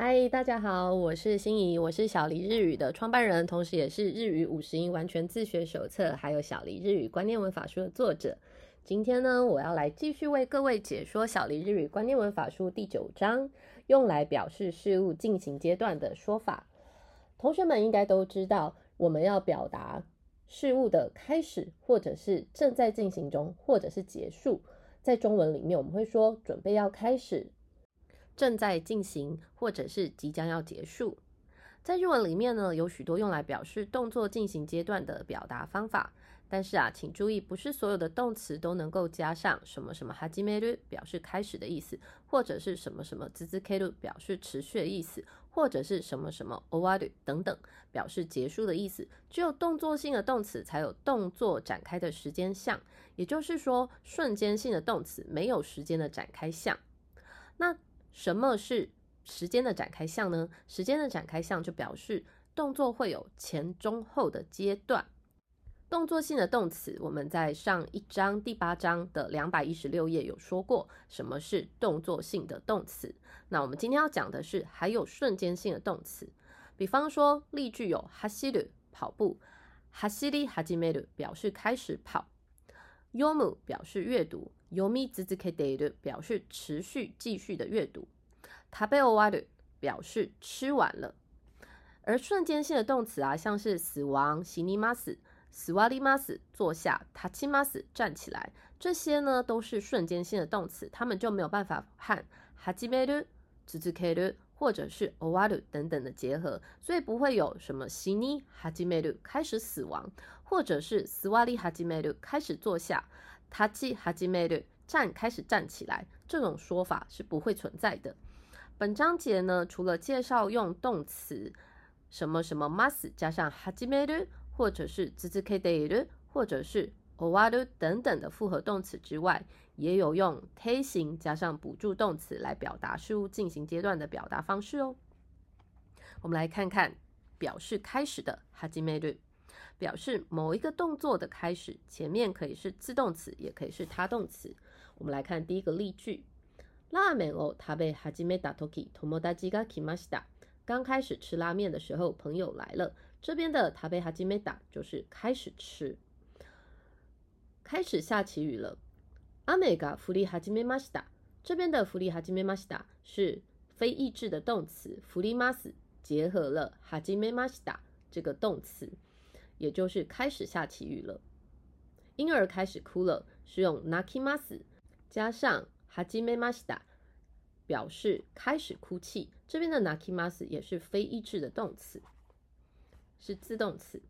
嗨，大家好，我是心怡，我是小黎日语的创办人，同时也是日语五十音完全自学手册，还有小黎日语观念文法书的作者。今天呢，我要来继续为各位解说小黎日语观念文法书第九章，用来表示事物进行阶段的说法。同学们应该都知道，我们要表达事物的开始，或者是正在进行中，或者是结束。在中文里面，我们会说准备要开始。正在进行，或者是即将要结束。在日文里面呢，有许多用来表示动作进行阶段的表达方法。但是啊，请注意，不是所有的动词都能够加上什么什么哈基梅鲁表示开始的意思，或者是什么什么滋滋 k 鲁表示持续的意思，或者是什么什么 o 瓦鲁等等表示结束的意思。只有动作性的动词才有动作展开的时间项，也就是说，瞬间性的动词没有时间的展开项。那什么是时间的展开项呢？时间的展开项就表示动作会有前、中、后的阶段。动作性的动词，我们在上一章第八章的两百一十六页有说过，什么是动作性的动词。那我们今天要讲的是还有瞬间性的动词，比方说例句有哈西鲁跑步，哈西里哈基梅鲁表示开始跑，yomu 表示阅读。由咪兹兹 k 得的表示持续继续的阅读，食べ終わる表示吃完了。而瞬间性的动词啊，像是死亡、死にます、死わります坐下、立ちます站起来，这些呢都是瞬间性的动词，它们就没有办法和始める、続ける或者是終わる等等的结合，所以不会有什么死に始める开始死亡，或者是死わり始める开始坐下。 他起哈基梅鲁站开始站起来，这种说法是不会存在的。本章节呢，除了介绍用动词什么什么 must 加上哈基梅鲁，或者是兹兹 k 得鲁，或者是 o 瓦鲁等等的复合动词之外，也有用 t 形加上补助动词来表达事物进行阶段的表达方式哦。我们来看看表示开始的哈基梅鲁。表示某一个动作的开始，前面可以是自动词，也可以是他动词。我们来看第一个例句：拉面を食べ始めたとき、友達が来ました。刚开始吃拉面的时候，朋友来了。这边的食べ始めた就是开始吃，开始下起雨了。雨が降り始めました。这边的降り始めました是非意志的动词，降ります结合了始めました这个动词。 也就是开始下起雨了，婴儿开始哭了，是用 nakimas 加上 hajime masda 表示开始哭泣。这边的 nakimas 也是非意志的动词，是自动词。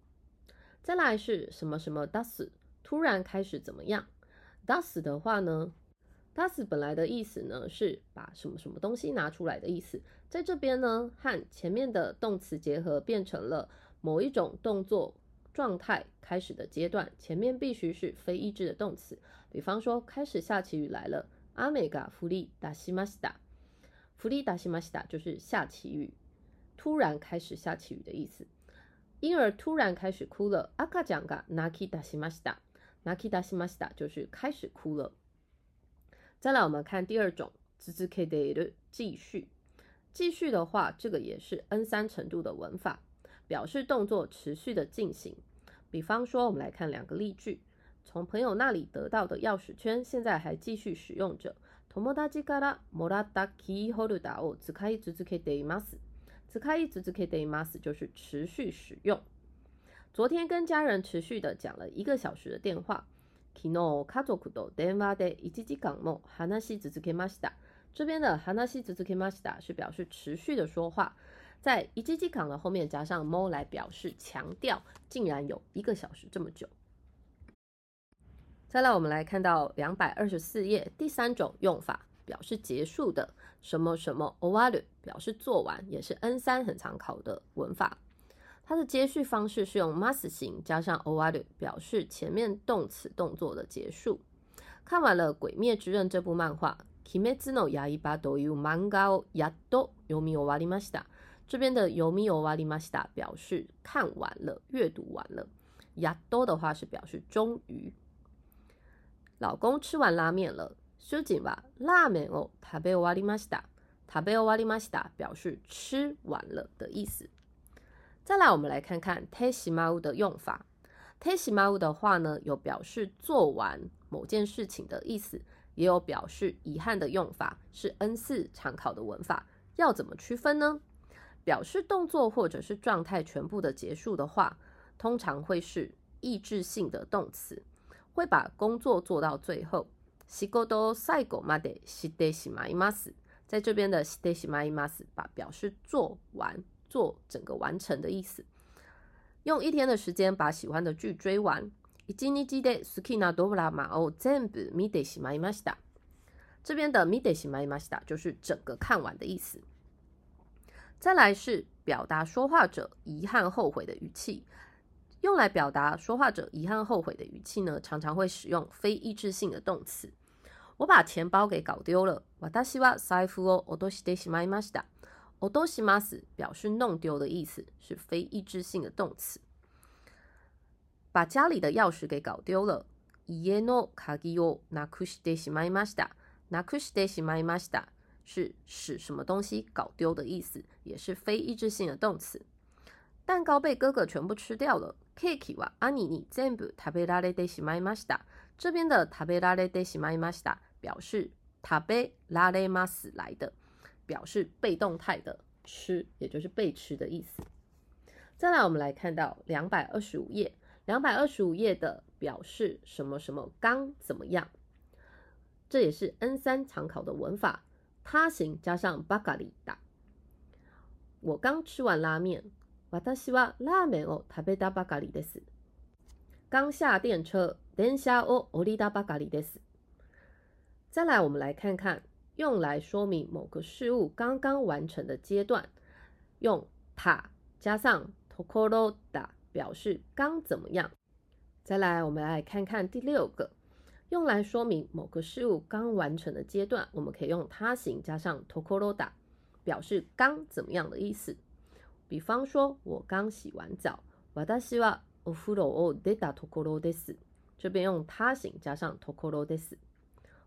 再来是什么什么 das 突然开始怎么样？das 的话呢，das 本来的意思呢是把什么什么东西拿出来的意思，在这边呢和前面的动词结合，变成了某一种动作。状态开始的阶段，前面必须是非意志的动词。比方说，开始下起雨来了，阿美嘎弗利达西马西达，弗利达西马西达就是下起雨，突然开始下起雨的意思。婴儿突然开始哭了，阿卡讲嘎纳基达西马西达，纳基达西马西达就是开始哭了。再来，我们看第二种，兹兹 k 的继续。继续的话，这个也是 N 三程度的文法，表示动作持续的进行。比方说，我们来看两个例句：从朋友那里得到的钥匙圈，现在还继续使用着。友達からもらったキーホルダーを使い続けています。使い続けています就是持续使用。昨天跟家人持续的讲了一个小时的电话。昨日家族と電話で一時間も話し続けました。这边的話し続けました是表示持续的说话。 在一 g 机港的后面加上 more 来表示强调，竟然有一个小时这么久。再来，我们来看到两百二十四页第三种用法，表示结束的什么什么 o w a r 表示做完，也是 N 三很常考的文法。它的接续方式是用 must 型加上 o w a r 表示前面动词动作的结束。看完了《鬼灭之刃》这部漫画，鬼滅の刃という漫画をやっと読み終わりました。 这边的有米有瓦里马西达表示看完了，阅读完了。亚多的话是表示终于。老公吃完拉面了。苏锦吧，拉面哦，食べ終わりました。 食べ終わりました表示吃完了的意思。再来，我们来看看 te shimau 的用法。te shimau 的话呢，有表示做完某件事情的意思，也有表示遗憾的用法，是 N 四常考的文法。要怎么区分呢？ 表示动作或者是状态全部的结束的话，通常会是意志性的动词，会把工作做到最后。仕事最後までしてしまいます。在这边的してしまいます，把表示做完、做整个完成的意思。用一天的时间把喜欢的剧追完。一日で好きなドラマを全部見てしまいました。这边的見てしまいました就是整个看完的意思。 再来是表达说话者遗憾、后悔的语气。用来表达说话者遗憾、后悔的语气呢，常常会使用非意志性的动词。我把钱包给搞丢了。私は財布を落としてしまいました。落とします表示弄丢的意思，是非意志性的动词。把家里的钥匙给搞丢了。家の鍵をなくしてしまいました。なくしてしまいました 是使什么东西搞丢的意思，也是非意志性的动词。蛋糕被哥哥全部吃掉了。ケーキは兄に全部食べられてしまいました。这边的食べられてしまいました表示食べられます来的，表示被动态的吃，也就是被吃的意思。再来，我们来看到两百二十五页，两百二十五页的表示什么什么刚怎么样，这也是 N 三常考的文法， 他形加上巴嘎里达。我刚吃完拉面。私はラーメンを食べたばかりです。刚下电车，電車を降りたばかりです。再来，我们来看看用来说明某个事物刚刚完成的阶段，用た加上ところだ表示刚怎么样。再来，我们来看看第六个， 用来说明某个事物刚完成的阶段，我们可以用他形加上ところだ，表示刚怎么样的意思。比方说，我刚洗完澡。私はお風呂を出たところです。这边用他形加上ところです。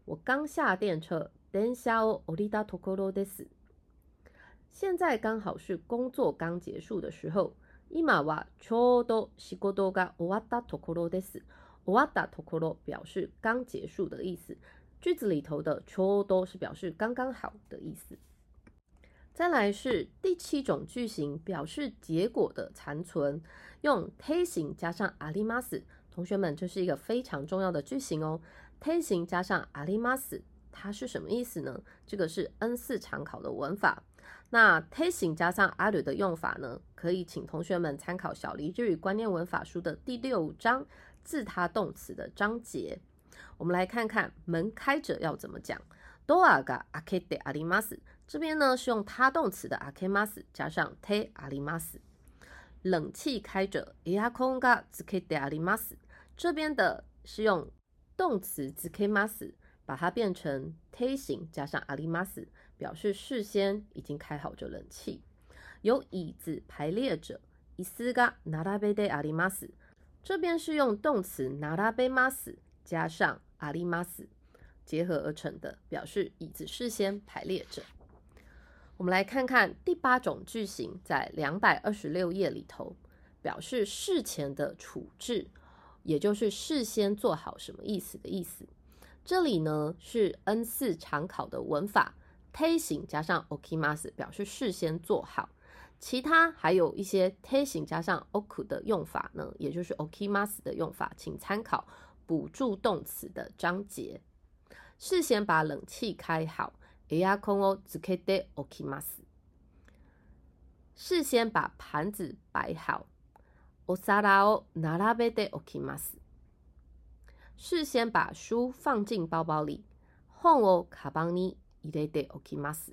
我刚下电车。電車を降りたところです。现在刚好是工作刚结束的时候。今はちょうど仕事が終わったところです。 終わったところ表示刚结束的意思。句子里头的ちょうど是表示刚刚好的意思。再来是第七种句型，表示结果的残存，用 te 形加上あります。同学们，这是一个非常重要的句型哦。te 形加上あります，它是什么意思呢？这个是 N 四常考的文法。那 te 形加上ある的用法呢？可以请同学们参考小黎日语观念文法书的第六章 自他动词的章节。我们来看看门开着要怎么讲。ドアが開けてあります。这边呢是用他动词的あけます加上てあります。冷气开着、エアコンがつけてあります。这边的是用动词つけます，把它变成て形加上あります，表示事先已经开好着冷气。有椅子排列着、椅子が並べてあります。 这边是用动词並べます加上あります结合而成的，表示椅子事先排列着。我们来看看第八种句型，在两百二十六页里头，表示事前的处置，也就是事先做好什么意思的意思。这里呢是 N 四常考的文法，te 形加上 okimas 表示事先做好。 其他还有一些 te 形加上 oku 的用法呢，也就是 okimas 的用法，请参考补助动词的章节。事先把冷气开好。エアコンをつけておきます。事先把盘子摆好。お皿を並べておきます。事先把书放进包包里。本をカバンに入れておきます。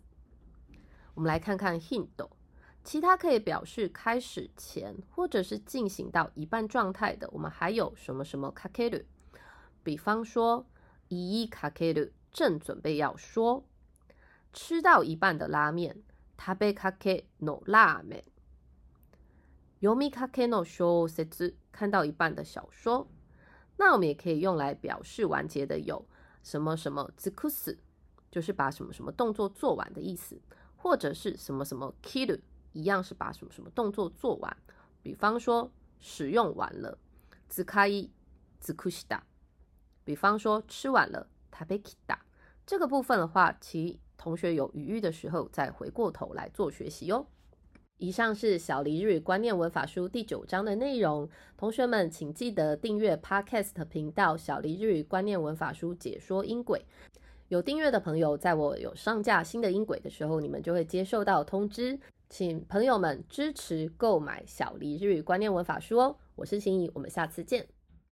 我们来看看 hint， 其他可以表示开始前或者是进行到一半状态的，我们还有什么什么かける。比方说，いいかける，正准备要说。吃到一半的拉面，食べかけのラーメン。読みかけの小説，看到一半的小说。那我们也可以用来表示完结的有什么什么尽くす，就是把什么什么动作做完的意思。 或者是什么什么 kill， 一样是把什么什么动作做完。比方说使用完了，自开伊自库西达。比方说吃完了，タベキダ。这个部分的话，其同学有余裕的时候再回过头来做学习哟。以上是小黎日语观念文法书第九章的内容，同学们请记得订阅 Podcast 频道“小黎日语观念文法书解说音轨”。有订阅的朋友，在我有上架新的音轨的时候，你们就会接受到通知。 请朋友们支持购买小黎日语观念文法书哦！我是心怡，我们下次见。